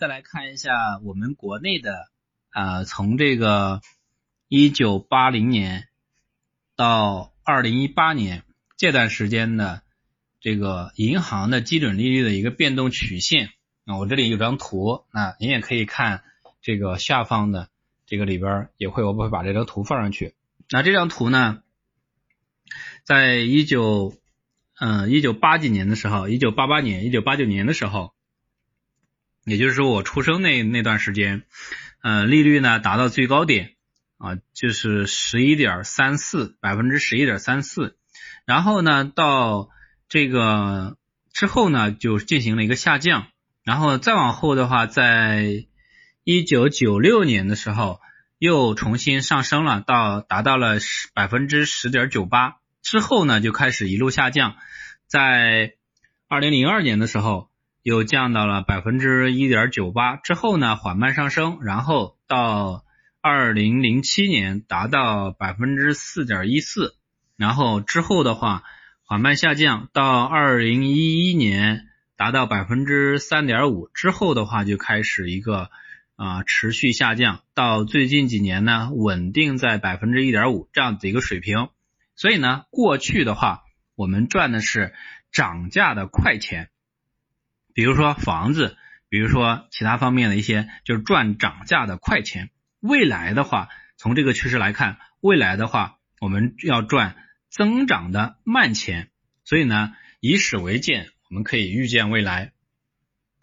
再来看一下我们国内的啊，从这个一九八零年到二零一八年这段时间的这个银行的基准利率的一个变动曲线啊，我这里有张图，那您也可以看这个下方的这个里边也会，我会把这张图放上去。那这张图呢，在一九嗯一九八几年的时候，一九八八年、一九八九年的时候。也就是说，我出生那那段时间，呃，利率呢达到最高点啊，就是十一点三四百分之十一点三四，然后呢，到这个之后呢，就进行了一个下降，然后再往后的话，在一九九六年的时候又重新上升了，到达到了十百分之十点九八，之后呢就开始一路下降，在二零零二年的时候。又降到了百分之一点九八之后呢，缓慢上升，然后到二零零七年达到百分之四点一四，然后之后的话缓慢下降，到二零一一年达到百分之三点五之后的话就开始一个啊持续下降，到最近几年呢稳定在百分之一点五这样子一个水平。所以呢，过去的话我们赚的是涨价的快钱。比如说房子，比如说其他方面的一些，就是赚涨价的快钱。未来的话，从这个趋势来看，未来的话，我们要赚增长的慢钱。所以呢，以史为鉴，我们可以预见未来。